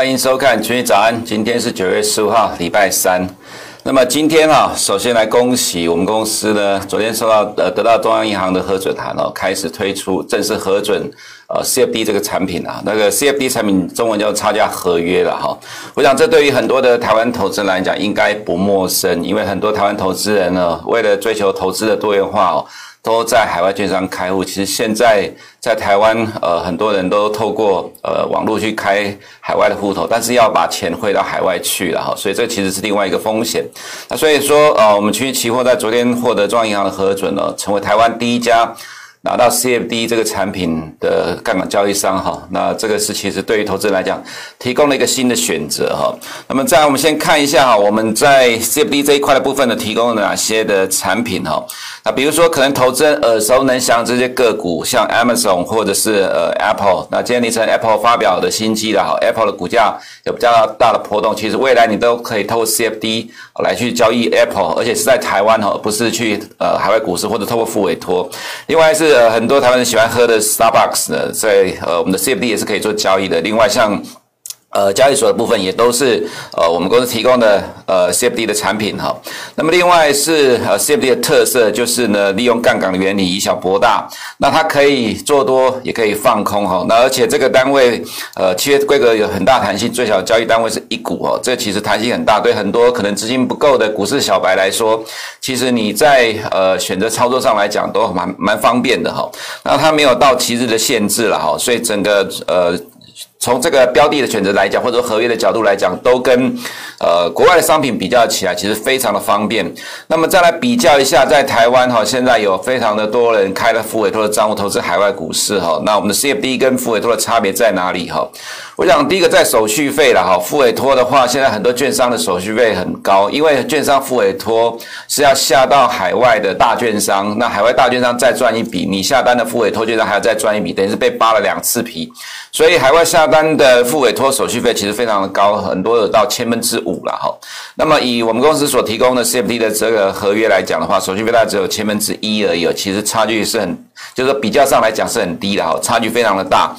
欢迎收看《群益早安》，今天是九月十五号，礼拜三。那么今天啊，首先来恭喜我们公司呢，昨天收到呃得到中央银行的核准函哦，开始推出正式核准呃 CFD 这个产品啊。那个 CFD 产品中文叫差价合约了哈。我想这对于很多的台湾投资人来讲应该不陌生，因为很多台湾投资人呢，为了追求投资的多元化哦。都在海外券商开户，其实现在在台湾，呃，很多人都透过呃网络去开海外的户头，但是要把钱汇到海外去了哈，所以这其实是另外一个风险。那所以说，呃，我们群益期货在昨天获得中央银行的核准了，成为台湾第一家。拿到 CFD 这个产品的杠杆交易商哈，那这个是其实对于投资人来讲提供了一个新的选择哈。那么再来我们先看一下哈，我们在 CFD 这一块的部分呢，提供了哪些的产品哈？那比如说可能投资人耳熟能详这些个股，像 Amazon 或者是呃 Apple。那今天凌晨 Apple 发表的新机了哈，Apple 的股价有比较大的波动，其实未来你都可以透过 CFD 来去交易 Apple，而且是在台湾哈，不是去呃海外股市或者透过付委托。另外是。呃，很多台湾人喜欢喝的 Starbucks 呢，在呃我们的 CFD 也是可以做交易的。另外，像呃交易所的部分也都是呃我们公司提供的呃 CFD 的产品哈。那么另外是呃 CFD 的特色就是呢，利用杠杆的原理以小博大，那它可以做多也可以放空哈。那而且这个单位呃契约规格有很大弹性，最小交易单位是一股哦，这其实弹性很大，对很多可能资金不够的股市小白来说。其实你在呃选择操作上来讲都蛮蛮方便的哈，那它没有到期日的限制了哈，所以整个呃。从这个标的的选择来讲，或者说合约的角度来讲，都跟呃国外的商品比较起来，其实非常的方便。那么再来比较一下，在台湾哈，现在有非常的多人开了复委托的账户投资海外股市哈。那我们的 CFD 跟复委托的差别在哪里哈？我想第一个在手续费了哈，复委托的话，现在很多券商的手续费很高，因为券商复委托是要下到海外的大券商，那海外大券商再赚一笔，你下单的复委托券商还要再赚一笔，等于是被扒了两次皮。所以海外下单的付委托手续费其实非常的高，很多有到千分之五了哈。那么以我们公司所提供的 CFD 的这个合约来讲的话，手续费大概只有千分之一而已，其实差距是很，就是比较上来讲是很低的哈，差距非常的大。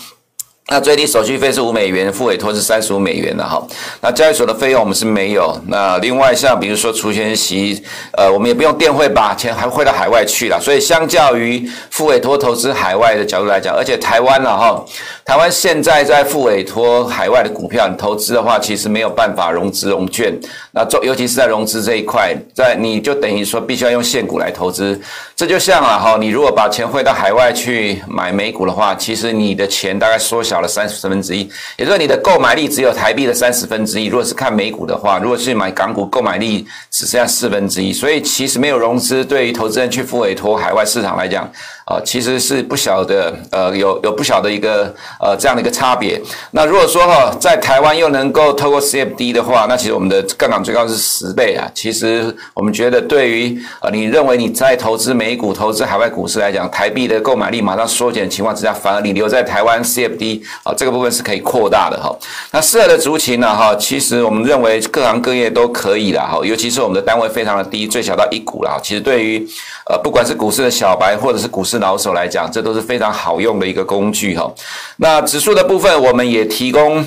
那最低手续费是五美元，付委托是三十五美元的哈。那交易所的费用我们是没有。那另外像比如说除权息，呃，我们也不用电汇把钱还汇到海外去了。所以相较于付委托投资海外的角度来讲，而且台湾了哈，台湾现在在付委托海外的股票，你投资的话其实没有办法融资融券。那做尤其是在融资这一块，在你就等于说必须要用现股来投资。这就像啊哈，你如果把钱汇到海外去买美股的话，其实你的钱大概缩小了三十分之一，也就是说你的购买力只有台币的三十分之一。如果是看美股的话，如果是买港股，购买力只剩下四分之一。所以其实没有融资，对于投资人去复委托海外市场来讲。啊，其实是不小的，呃，有有不小的一个呃这样的一个差别。那如果说哈，在台湾又能够透过 CFD 的话，那其实我们的杠杆最高是十倍啊。其实我们觉得，对于呃你认为你在投资美股、投资海外股市来讲，台币的购买力马上缩减的情况之下，反而你留在台湾 CFD 啊这个部分是可以扩大的哈。那适合的族群呢哈，其实我们认为各行各业都可以啦哈，尤其是我们的单位非常的低，最小到一股啦。其实对于呃不管是股市的小白或者是股市老手来讲，这都是非常好用的一个工具哈。那指数的部分，我们也提供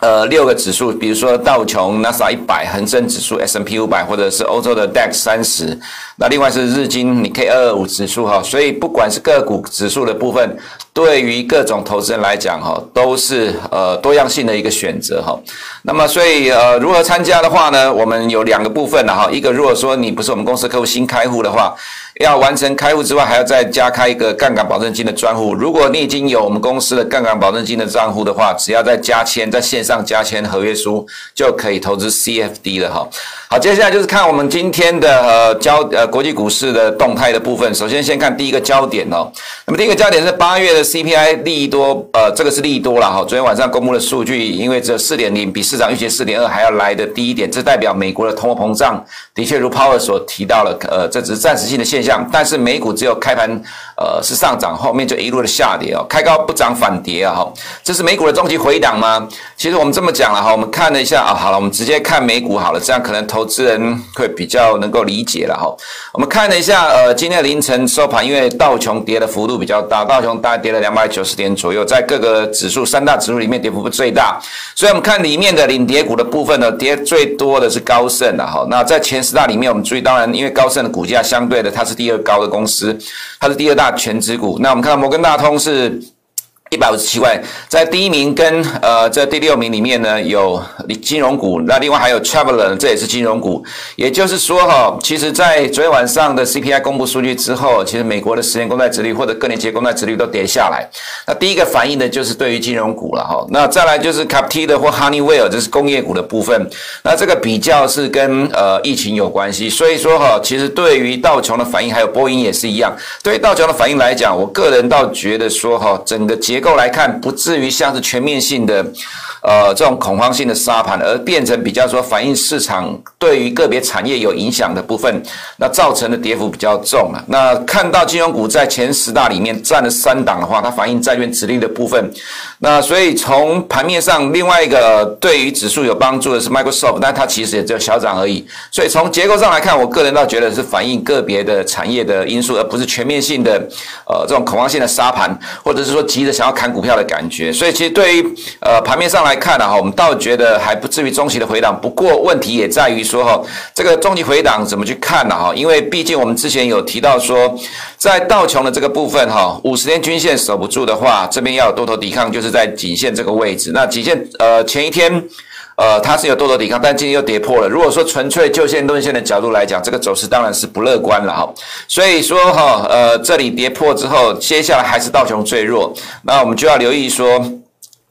呃六个指数，比如说道琼、纳斯达一百、恒生指数、，SNP 五百，或者是欧洲的 DAX 三十。那另外是日经、你 K 二二五指数哈。所以不管是个股指数的部分，对于各种投资人来讲哈，都是呃多样性的一个选择哈。那么所以呃如何参加的话呢？我们有两个部分的哈。一个如果说你不是我们公司客户，新开户的话。要完成开户之外，还要再加开一个杠杆保证金的专户。如果你已经有我们公司的杠杆保证金的账户的话，只要再加签，在线上加签合约书，就可以投资 CFD 了哈。好，接下来就是看我们今天的呃焦呃国际股市的动态的部分。首先先看第一个焦点哦。那么第一个焦点是八月的 CPI 利多，呃，这个是利多了哈。昨天晚上公布的数据，因为这四点零比市场预期四点二还要来的低一点，这代表美国的通货膨胀的确如 Powell 所提到了，呃，这只是暂时性的现象。但是美股只有开盘，呃，是上涨，后面就一路的下跌哦，开高不涨反跌啊，哈，这是美股的终极回档吗？其实我们这么讲了哈，我们看了一下啊，好了，我们直接看美股好了，这样可能投资人会比较能够理解了哈。我们看了一下，呃，今天凌晨收盘，因为道琼跌的幅度比较大，道琼大概跌了两百九十点左右，在各个指数三大指数里面跌幅最大。所以我们看里面的领跌股的部分呢，跌最多的是高盛了哈。那在前十大里面，我们注意，当然因为高盛的股价相对的它是第二高的公司，它是第二大全职股。那我们看到摩根大通是。一百五十七块，在第一名跟呃这第六名里面呢，有金融股，那另外还有 Traveler，这也是金融股。也就是说哈，其实，在昨天晚上的 CPI 公布数据之后，其实美国的十年公债殖率或者各年期公债殖率都跌下来。那第一个反应的就是对于金融股了哈。那再来就是 Captiva 或 Honeywell，这是工业股的部分。那这个比较是跟呃疫情有关系，所以说哈，其实对于道琼的反应还有波音也是一样。对于道琼的反应来讲，我个人倒觉得说哈，整个结结构来看，不至于像是全面性的，呃，这种恐慌性的杀盘，而变成比较说反映市场对于个别产业有影响的部分，那造成的跌幅比较重了。那看到金融股在前十大里面占了三档的话，它反映债券指令的部分。那所以从盘面上，另外一个对于指数有帮助的是 Microsoft，但它其实也只有小涨而已。所以从结构上来看，我个人倒觉得是反映个别的产业的因素，而不是全面性的，呃，这种恐慌性的杀盘，或者是说急着想要砍股票的感觉。所以其实对于呃盘面上来来看呢，哈，我们倒觉得还不至于中期的回档。不过问题也在于说哈，这个中期回档怎么去看呢？哈，因为毕竟我们之前有提到说，在道琼的这个部分哈，五十天均线守不住的话，这边要有多头抵抗，就是。在颈线这个位置，那颈线呃前一天呃它是有多头抵抗，但今天又跌破了。如果说纯粹就线论线的角度来讲，这个走势当然是不乐观了哈。所以说哈呃这里跌破之后，接下来还是道琼最弱，那我们就要留意说。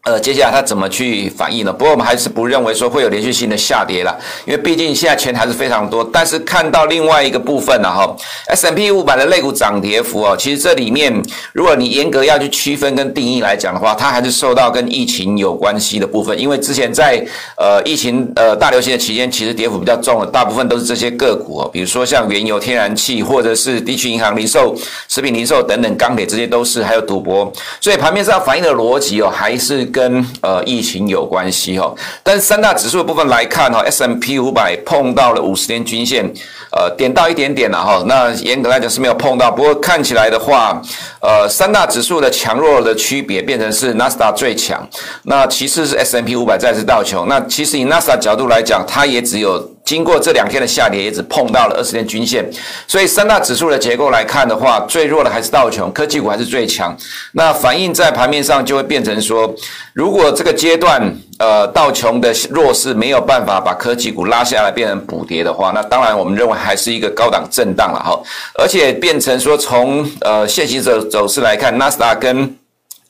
呃，接下来它怎么去反应呢？不过我们还是不认为说会有连续性的下跌了，因为毕竟现在钱还是非常多。但是看到另外一个部分呢，哈，S&P 五百的类股涨跌幅哦，其实这里面如果你严格要去区分跟定义来讲的话，它还是受到跟疫情有关系的部分。因为之前在呃疫情呃大流行的期间，其实跌幅比较重的，大部分都是这些个股哦，比如说像原油、天然气，或者是地区银行、零售、食品零售等等，钢铁这些都是，还有赌博。所以盘面上反映的逻辑哦，还是。跟呃疫情有关系哈，但是三大指数的部分来看哈，S M P 五百碰到了五十天均线，呃点到一点点了哈，那严格来讲是没有碰到，不过看起来的话，呃三大指数的强弱的区别变成是纳斯达最强，那其次是 S M P 五百，再次倒球，那其实以纳斯达角度来讲，它也只有。经过这两天的下跌，也只碰到了二十天均线，所以三大指数的结构来看的话，最弱的还是道琼，科技股还是最强。那反映在盘面上就会变成说，如果这个阶段呃道琼的弱势没有办法把科技股拉下来变成补跌的话，那当然我们认为还是一个高档震荡了哈。而且变成说从呃现行走走势来看，纳斯达跟。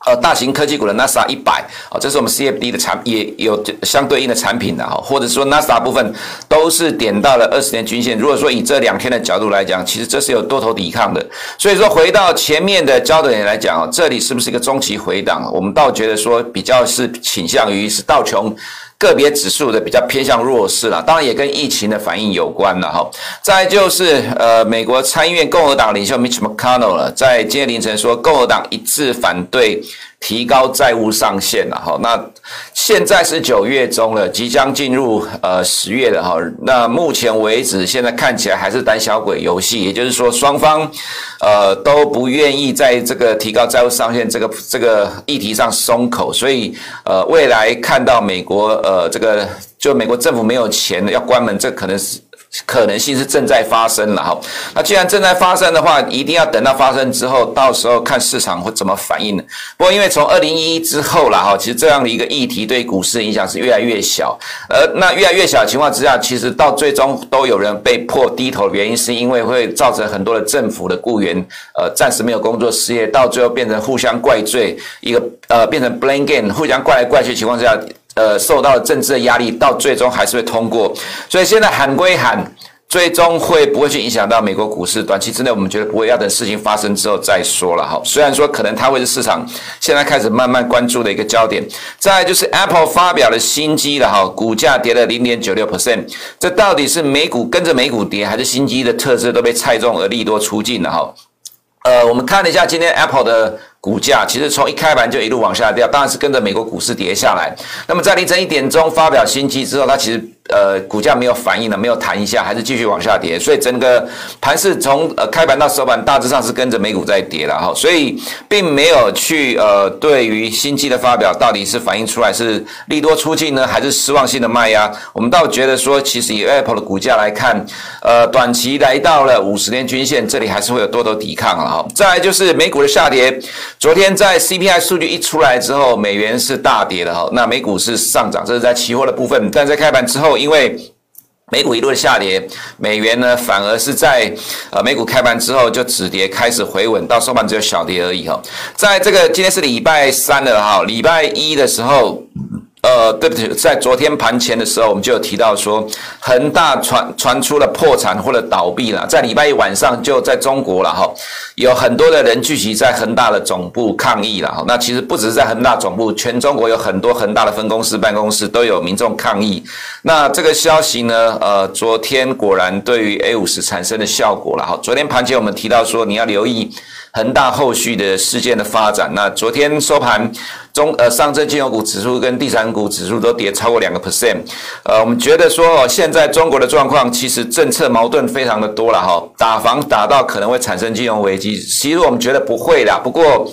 呃，大型科技股的 NASA 一百啊，这是我们 CFD 的产也有相对应的产品的哈，或者说 NASA 部分都是点到了二十年均线。如果说以这两天的角度来讲，其实这是有多头抵抗的。所以说回到前面的焦点来讲啊，这里是不是一个中期回档？我们倒觉得说比较是倾向于是道琼。个别指数的比较偏向弱势了，当然也跟疫情的反应有关了哈。再就是呃，美国参议院共和党领袖 Mitch McConnell 了，在今天凌晨说，共和党一致反对。提高债务上限了哈，那现在是九月中了，即将进入呃十月了哈。那目前为止，现在看起来还是胆小鬼游戏，也就是说双方呃都不愿意在这个提高债务上限这个这个议题上松口，所以呃未来看到美国呃这个就美国政府没有钱要关门，这可能是。可能性是正在发生了哈，那既然正在发生的话，一定要等到发生之后，到时候看市场会怎么反应。不过因为从二零一一之后了哈，其实这样的一个议题对股市影响是越来越小，而那越来越小的情况之下，其实到最终都有人被迫低头原因，是因为会造成很多的政府的雇员呃暂时没有工作失业，到最后变成互相怪罪，一个呃变成 blame game，互相怪来怪去的情况之下。呃，受到政治的压力，到最终还是会通过。所以现在喊归喊，最终会不会去影响到美国股市？短期之内，我们觉得不会，要等事情发生之后再说了哈。虽然说可能它会是市场现在开始慢慢关注的一个焦点。再就是 Apple 发表了新机了哈，股价跌了零点九六 percent，这到底是美股跟着美股跌，还是新机的特质都被猜中而利多出尽了哈？呃，我们看了一下今天 Apple 的。股价其实从一开盘就一路往下掉，当然是跟着美国股市跌下来。那么在凌晨一点钟发表新机之后，它其实呃股价没有反应了，没有弹一下，还是继续往下跌。所以整个盘是从呃开盘到收盘大致上是跟着美股在跌了哈，所以并没有去呃对于新机的发表到底是反映出来是利多出尽呢，还是失望性的卖压？我们倒觉得说，其实以 Apple 的股价来看，呃短期来到了五十天均线这里，还是会有多头抵抗了哈。再来就是美股的下跌，昨天在 CPI 数据一出来之后，美元是大跌的哈，那美股是上涨，这是在期货的部分，但在开盘之后，因为美股一路的下跌，美元呢反而是在呃美股开盘之后就止跌，开始回稳，到收盘只有小跌而已哈。在这个今天是礼拜三了哈，礼拜一的时候。呃，对不起，在昨天盘前的时候，我们就有提到说，恒大传传出了破产或者倒闭了，在礼拜一晚上就在中国了哈，有很多的人聚集在恒大的总部抗议了哈。那其实不只是在恒大总部，全中国有很多恒大的分公司、办公室都有民众抗议。那这个消息呢，呃，昨天果然对于 A 五十产生的效果了哈。昨天盘前我们提到说，你要留意。恒大后续的事件的发展，那昨天收盘中呃上证金融股指数跟地产股指数都跌超过两个 percent，呃，我们觉得说现在中国的状况其实政策矛盾非常的多了哈，打房打到可能会产生金融危机，其实我们觉得不会啦，不过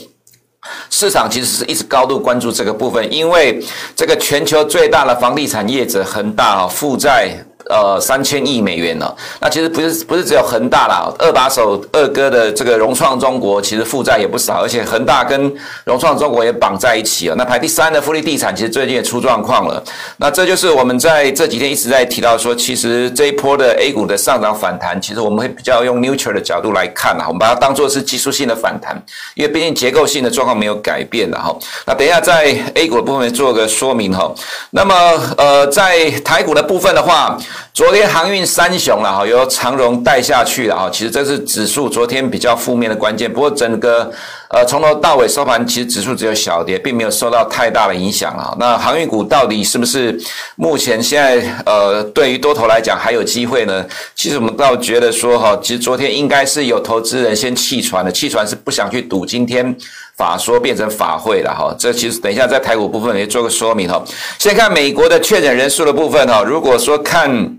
市场其实是一直高度关注这个部分，因为这个全球最大的房地产业者恒大啊负债。呃，三千亿美元呢？那其实不是不是只有恒大啦，二把手二哥的这个融创中国其实负债也不少，而且恒大跟融创中国也绑在一起了。那排第三的富力地产其实最近也出状况了。那这就是我们在这几天一直在提到说，其实这一波的 A 股的上涨反弹，其实我们会比较用 neutral 的角度来看啊，我们把它当做是技术性的反弹，因为毕竟结构性的状况没有改变的哈。那等一下在 A 股的部分做个说明哈。那么呃，在台股的部分的话。昨天航运三雄了哈，由长荣带下去了哈，其实这是指数昨天比较负面的关键。不过整个呃从头到尾收盘，其实指数只有小跌，并没有受到太大的影响啊。那航运股到底是不是目前现在呃对于多头来讲还有机会呢？其实我们倒觉得说哈，其实昨天应该是有投资人先弃船的，弃船是不想去赌今天法说变成法会了哈。这其实等一下在台股部分也做个说明哈。先看美国的确诊人数的部分哈，如果说看。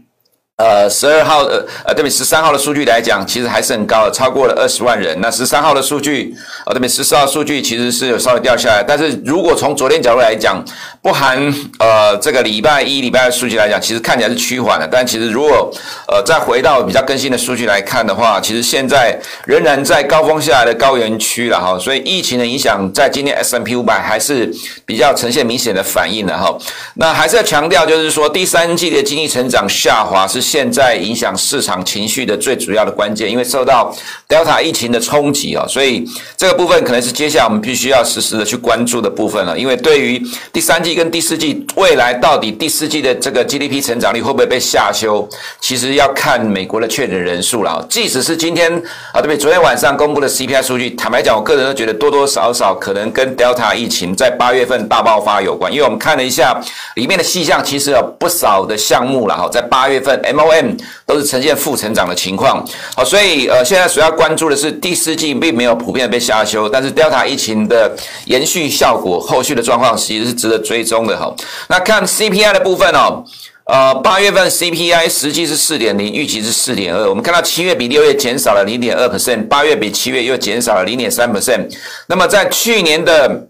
呃，十二号呃呃，对比十三号的数据来讲，其实还是很高的，超过了二十万人。那十三号的数据，呃，对比十四号数据其实是有稍微掉下来。但是如果从昨天角度来讲，不含呃这个礼拜一、礼拜二数据来讲，其实看起来是趋缓的。但其实如果呃再回到比较更新的数据来看的话，其实现在仍然在高峰下来的高原区了哈。所以疫情的影响在今天 S M P 五百还是比较呈现明显的反应的哈。那还是要强调，就是说第三季的经济成长下滑是。现在影响市场情绪的最主要的关键，因为受到 Delta 疫情的冲击啊，所以这个部分可能是接下来我们必须要实时的去关注的部分了。因为对于第三季跟第四季未来到底第四季的这个 GDP 成长率会不会被下修，其实要看美国的确诊人数了。即使是今天啊，对不对？昨天晚上公布的 CPI 数据，坦白讲，我个人都觉得多多少少可能跟 Delta 疫情在八月份大爆发有关，因为我们看了一下里面的细项，其实有不少的项目了哈，在八月份 MOM 都是呈现负成长的情况，好，所以呃，现在主要关注的是第四季并没有普遍被下修，但是 Delta 疫情的延续效果，后续的状况其实是值得追踪的哈。那看 CPI 的部分哦，呃，八月份 CPI 实际是四点零，预期是四点二。我们看到七月比六月减少了零点二 percent，八月比七月又减少了零点三 percent。那么在去年的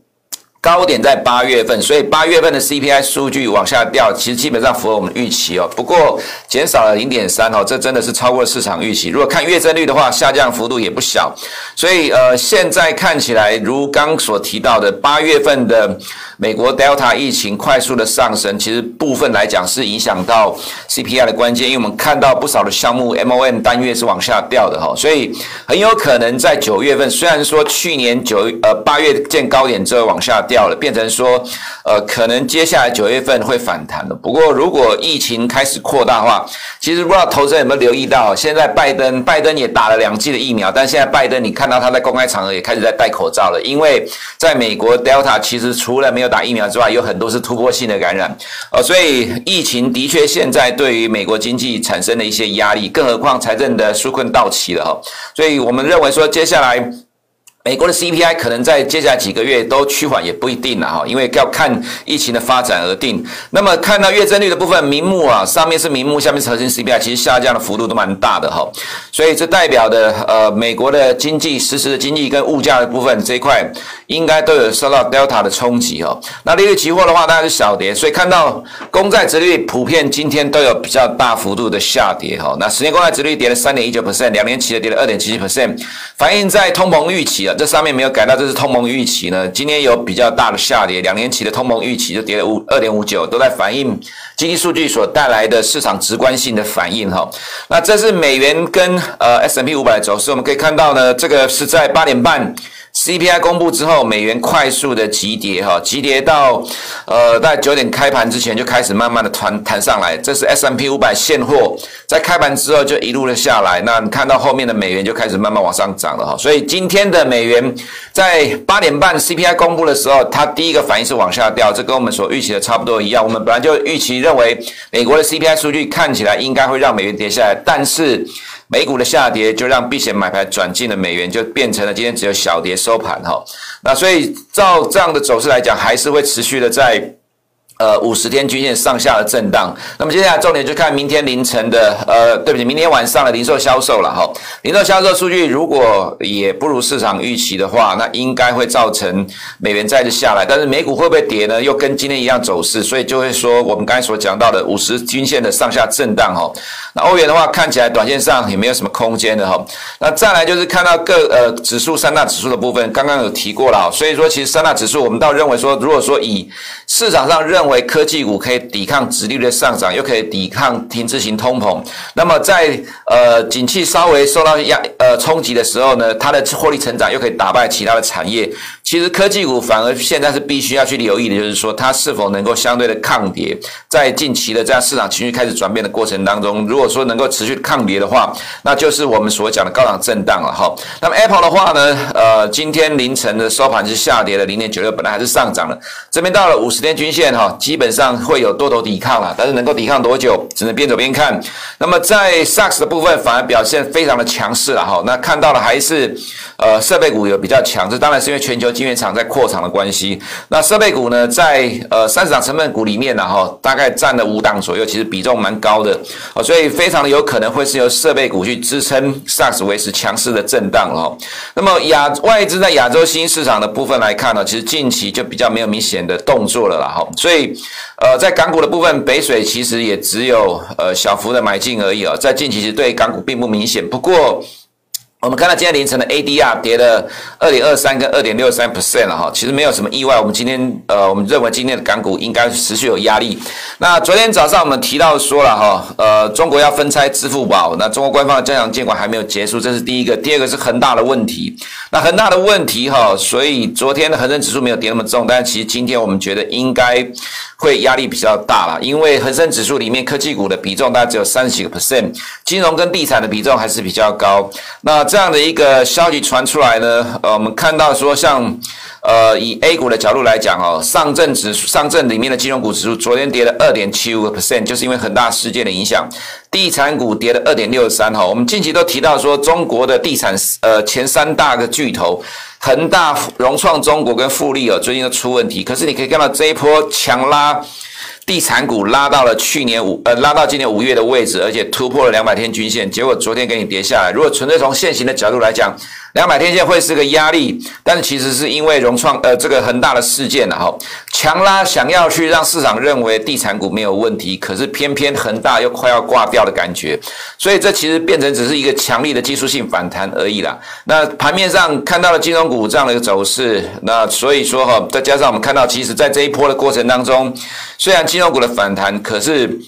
高点在八月份，所以八月份的 CPI 数据往下掉，其实基本上符合我们预期哦。不过减少了零点三哦，这真的是超过市场预期。如果看月增率的话，下降幅度也不小。所以呃，现在看起来，如刚所提到的，八月份的美国 Delta 疫情快速的上升，其实部分来讲是影响到 CPI 的关键，因为我们看到不少的项目 MOM 单月是往下掉的哈，所以很有可能在九月份，虽然说去年九呃八月见高点之后往下掉。了，变成说，呃，可能接下来九月份会反弹的。不过，如果疫情开始扩大的话，其实不知道投资人有没有留意到，现在拜登，拜登也打了两剂的疫苗，但现在拜登，你看到他在公开场合也开始在戴口罩了，因为在美国，Delta 其实除了没有打疫苗之外，有很多是突破性的感染，呃，所以疫情的确现在对于美国经济产生了一些压力，更何况财政的纾困到期了哈，所以我们认为说接下来。美国的 CPI 可能在接下来几个月都趋缓也不一定了哈，因为要看疫情的发展而定。那么看到月增率的部分，名目啊，上面是名目，下面是核心 CPI，其实下降的幅度都蛮大的哈。所以这代表的呃，美国的经济实时的经济跟物价的部分这一块，应该都有受到 Delta 的冲击哦。那利率期货的话，大家是小跌，所以看到公债殖率普遍今天都有比较大幅度的下跌哈。那十年公债殖率跌了三点一九 percent，两年期的跌了二点七七 percent，反映在通膨预期啊。这上面没有改到，这是通膨预期呢。今天有比较大的下跌，两年期的通膨预期就跌了五二点五九，都在反映经济数据所带来的市场直观性的反应哈。那这是美元跟呃 S M P 五百走势，我们可以看到呢，这个是在八点半。CPI 公布之后，美元快速的急跌，哈，急跌到，呃，在九点开盘之前就开始慢慢的弹弹上来。这是 S M P 五百现货，在开盘之后就一路的下来。那你看到后面的美元就开始慢慢往上涨了，哈。所以今天的美元在八点半 CPI 公布的时候，它第一个反应是往下掉，这跟我们所预期的差不多一样。我们本来就预期认为美国的 CPI 数据看起来应该会让美元跌下来，但是。美股的下跌就让避险买盘转进了美元，就变成了今天只有小跌收盘哈。那所以照这样的走势来讲，还是会持续的在。呃，五十天均线上下的震荡。那么接下来重点就看明天凌晨的，呃，对不起，明天晚上的零售销售了哈。零售销售数据如果也不如市场预期的话，那应该会造成美元再次下来。但是美股会不会跌呢？又跟今天一样走势，所以就会说我们刚才所讲到的五十均线的上下震荡哈。那欧元的话，看起来短线上也没有什么空间的哈。那再来就是看到各呃指数三大指数的部分，刚刚有提过了，所以说其实三大指数我们倒认为说，如果说以市场上认因为科技股可以抵抗殖利率的上涨，又可以抵抗停滞型通膨。那么在呃景气稍微受到压呃冲击的时候呢，它的获利成长又可以打败其他的产业。其实科技股反而现在是必须要去留意的，就是说它是否能够相对的抗跌。在近期的这样市场情绪开始转变的过程当中，如果说能够持续抗跌的话，那就是我们所讲的高档震荡了哈。那么 Apple 的话呢，呃，今天凌晨的收盘是下跌了零点九六，本来还是上涨了。这边到了五十天均线哈，基本上会有多头抵抗了，但是能够抵抗多久，只能边走边看。那么在 SARS 的部分反而表现非常的强势了哈。那看到的还是呃设备股有比较强，这当然是因为全球。晶圆厂在扩厂的关系，那设备股呢，在呃三十档成分股里面呢，哈，大概占了五档左右，其实比重蛮高的哦，所以非常的有可能会是由设备股去支撑 SARS 维持强势的震荡了。那么亚外资在亚洲新兴市场的部分来看呢，其实近期就比较没有明显的动作了啦，哈，所以呃在港股的部分，北水其实也只有呃小幅的买进而已啊，在近期其实对港股并不明显，不过。我们看到今天凌晨的 ADR 跌了二点二三跟二点六三 percent 了哈，其实没有什么意外。我们今天呃，我们认为今天的港股应该持续有压力。那昨天早上我们提到说了哈，呃，中国要分拆支付宝，那中国官方的加强监管还没有结束，这是第一个。第二个是恒大的问题，那恒大的问题哈，所以昨天的恒生指数没有跌那么重，但是其实今天我们觉得应该。会压力比较大了，因为恒生指数里面科技股的比重大概只有三十几个 percent，金融跟地产的比重还是比较高。那这样的一个消息传出来呢，呃，我们看到说像，呃，以 A 股的角度来讲哦，上证指数、上证里面的金融股指数昨天跌了二点七五个 percent，就是因为很大事件的影响。地产股跌了二点六三哈，我们近期都提到说，中国的地产呃前三大个巨头。恒大、融创中国跟富力哦，最近都出问题。可是你可以看到这一波强拉地产股拉到了去年五呃，拉到今年五月的位置，而且突破了两百天均线，结果昨天给你跌下来。如果纯粹从现行的角度来讲，两百天线会是个压力，但是其实是因为融创呃这个恒大的事件然后强拉想要去让市场认为地产股没有问题，可是偏偏恒大又快要挂掉的感觉，所以这其实变成只是一个强力的技术性反弹而已啦。那盘面上看到了金融股这样的一个走势，那所以说哈，再加上我们看到，其实在这一波的过程当中，虽然金融股的反弹，可是。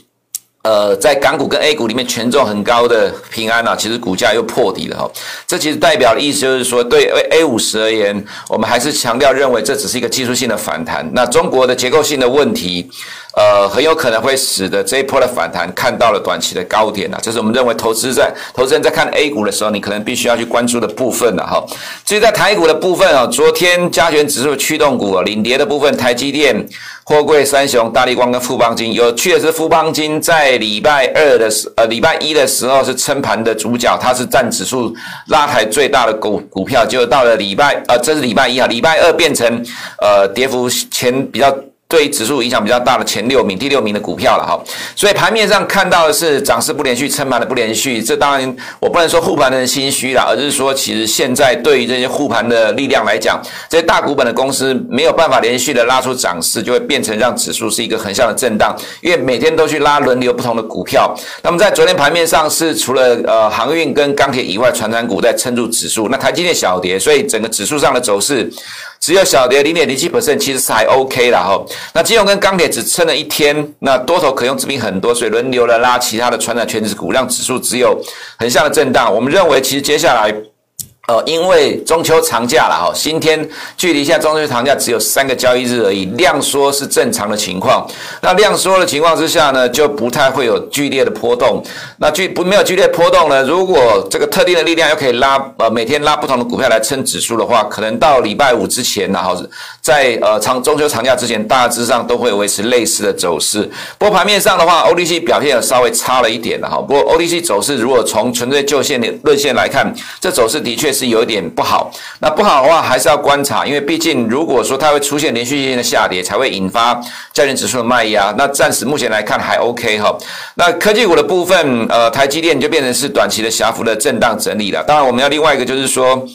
呃，在港股跟 A 股里面权重很高的平安啊，其实股价又破底了哈。这其实代表的意思就是说，对 A 五十而言，我们还是强调认为这只是一个技术性的反弹。那中国的结构性的问题。呃，很有可能会使得这一波的反弹看到了短期的高点啊，这是我们认为投资在投资人在看 A 股的时候，你可能必须要去关注的部分了哈。至于在台股的部分啊，昨天加权指数驱动股啊，领跌的部分，台积电、货柜三雄、大力光跟富邦金，有趣的是富邦金在礼拜二的时呃礼拜一的时候是撑盘的主角，它是占指数拉抬最大的股股票，结果到了礼拜呃这是礼拜一啊，礼拜二变成呃跌幅前比较。对指数影响比较大的前六名、第六名的股票了哈，所以盘面上看到的是涨势不连续、撑盘的不连续。这当然我不能说护盘的人心虚了，而是说其实现在对于这些护盘的力量来讲，这些大股本的公司没有办法连续的拉出涨势，就会变成让指数是一个横向的震荡，因为每天都去拉轮流不同的股票。那么在昨天盘面上是除了呃航运跟钢铁以外，传产股在撑住指数，那台积电小跌，所以整个指数上的走势。只有小跌零点零七 percent，其实是还 OK 的哈。那金融跟钢铁只撑了一天，那多头可用资金很多，所以轮流的拉其他的传产权值股，让指数只有横向的震荡。我们认为，其实接下来。呃，因为中秋长假了哈，今天距离现在中秋长假只有三个交易日而已，量缩是正常的情况。那量缩的情况之下呢，就不太会有剧烈的波动。那剧不没有剧烈波动呢，如果这个特定的力量又可以拉呃每天拉不同的股票来撑指数的话，可能到礼拜五之前，然后在呃长中秋长假之前，大致上都会维持类似的走势。不过盘面上的话，O D C 表现稍微差了一点的哈。不过 O D C 走势如果从纯粹就线的论线来看，这走势的确是。有一点不好，那不好的话还是要观察，因为毕竟如果说它会出现连续性的下跌，才会引发加权指数的卖压。那暂时目前来看还 OK 哈。那科技股的部分，呃，台积电就变成是短期的狭幅的震荡整理了。当然，我们要另外一个就是说。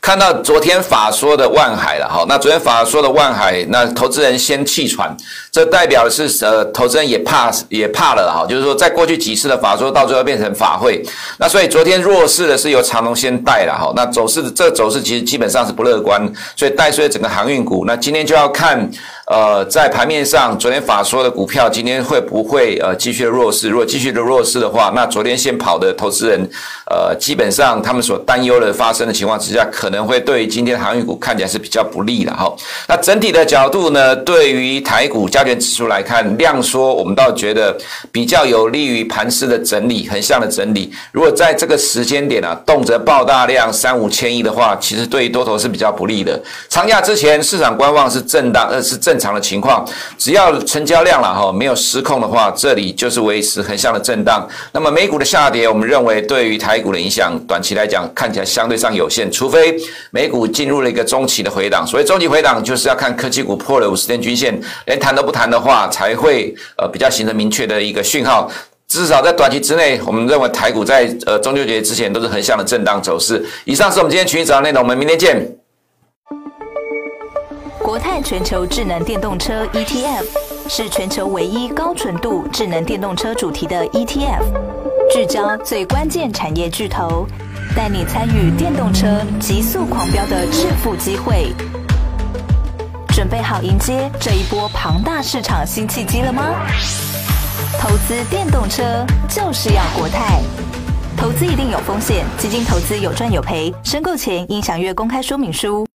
看到昨天法说的万海了哈，那昨天法说的万海，那投资人先弃船，这代表的是呃，投资人也怕也怕了哈，就是说在过去几次的法说到最后变成法会，那所以昨天弱势的是由长龙先带了哈，那走势这走势其实基本上是不乐观，所以带衰整个航运股，那今天就要看。呃，在盘面上，昨天法说的股票今天会不会呃继续的弱势？如果继续的弱势的话，那昨天先跑的投资人，呃，基本上他们所担忧的发生的情况之下，可能会对今天航运股看起来是比较不利的哈。那整体的角度呢，对于台股加权指数来看，量缩我们倒觉得比较有利于盘势的整理，横向的整理。如果在这个时间点啊，动辄爆大量三五千亿的话，其实对于多头是比较不利的。长假之前市场观望是震荡，呃，是正。常的情况，只要成交量了哈没有失控的话，这里就是维持横向的震荡。那么美股的下跌，我们认为对于台股的影响，短期来讲看起来相对上有限，除非美股进入了一个中期的回档。所以中期回档就是要看科技股破了五十天均线，连弹都不弹的话，才会呃比较形成明确的一个讯号。至少在短期之内，我们认为台股在呃中秋节之前都是横向的震荡走势。以上是我们今天群益早上内容，我们明天见。国泰全球智能电动车 ETF 是全球唯一高纯度智能电动车主题的 ETF，聚焦最关键产业巨头，带你参与电动车急速狂飙的致富机会。准备好迎接这一波庞大市场新契机了吗？投资电动车就是要国泰。投资一定有风险，基金投资有赚有赔，申购前应详阅公开说明书。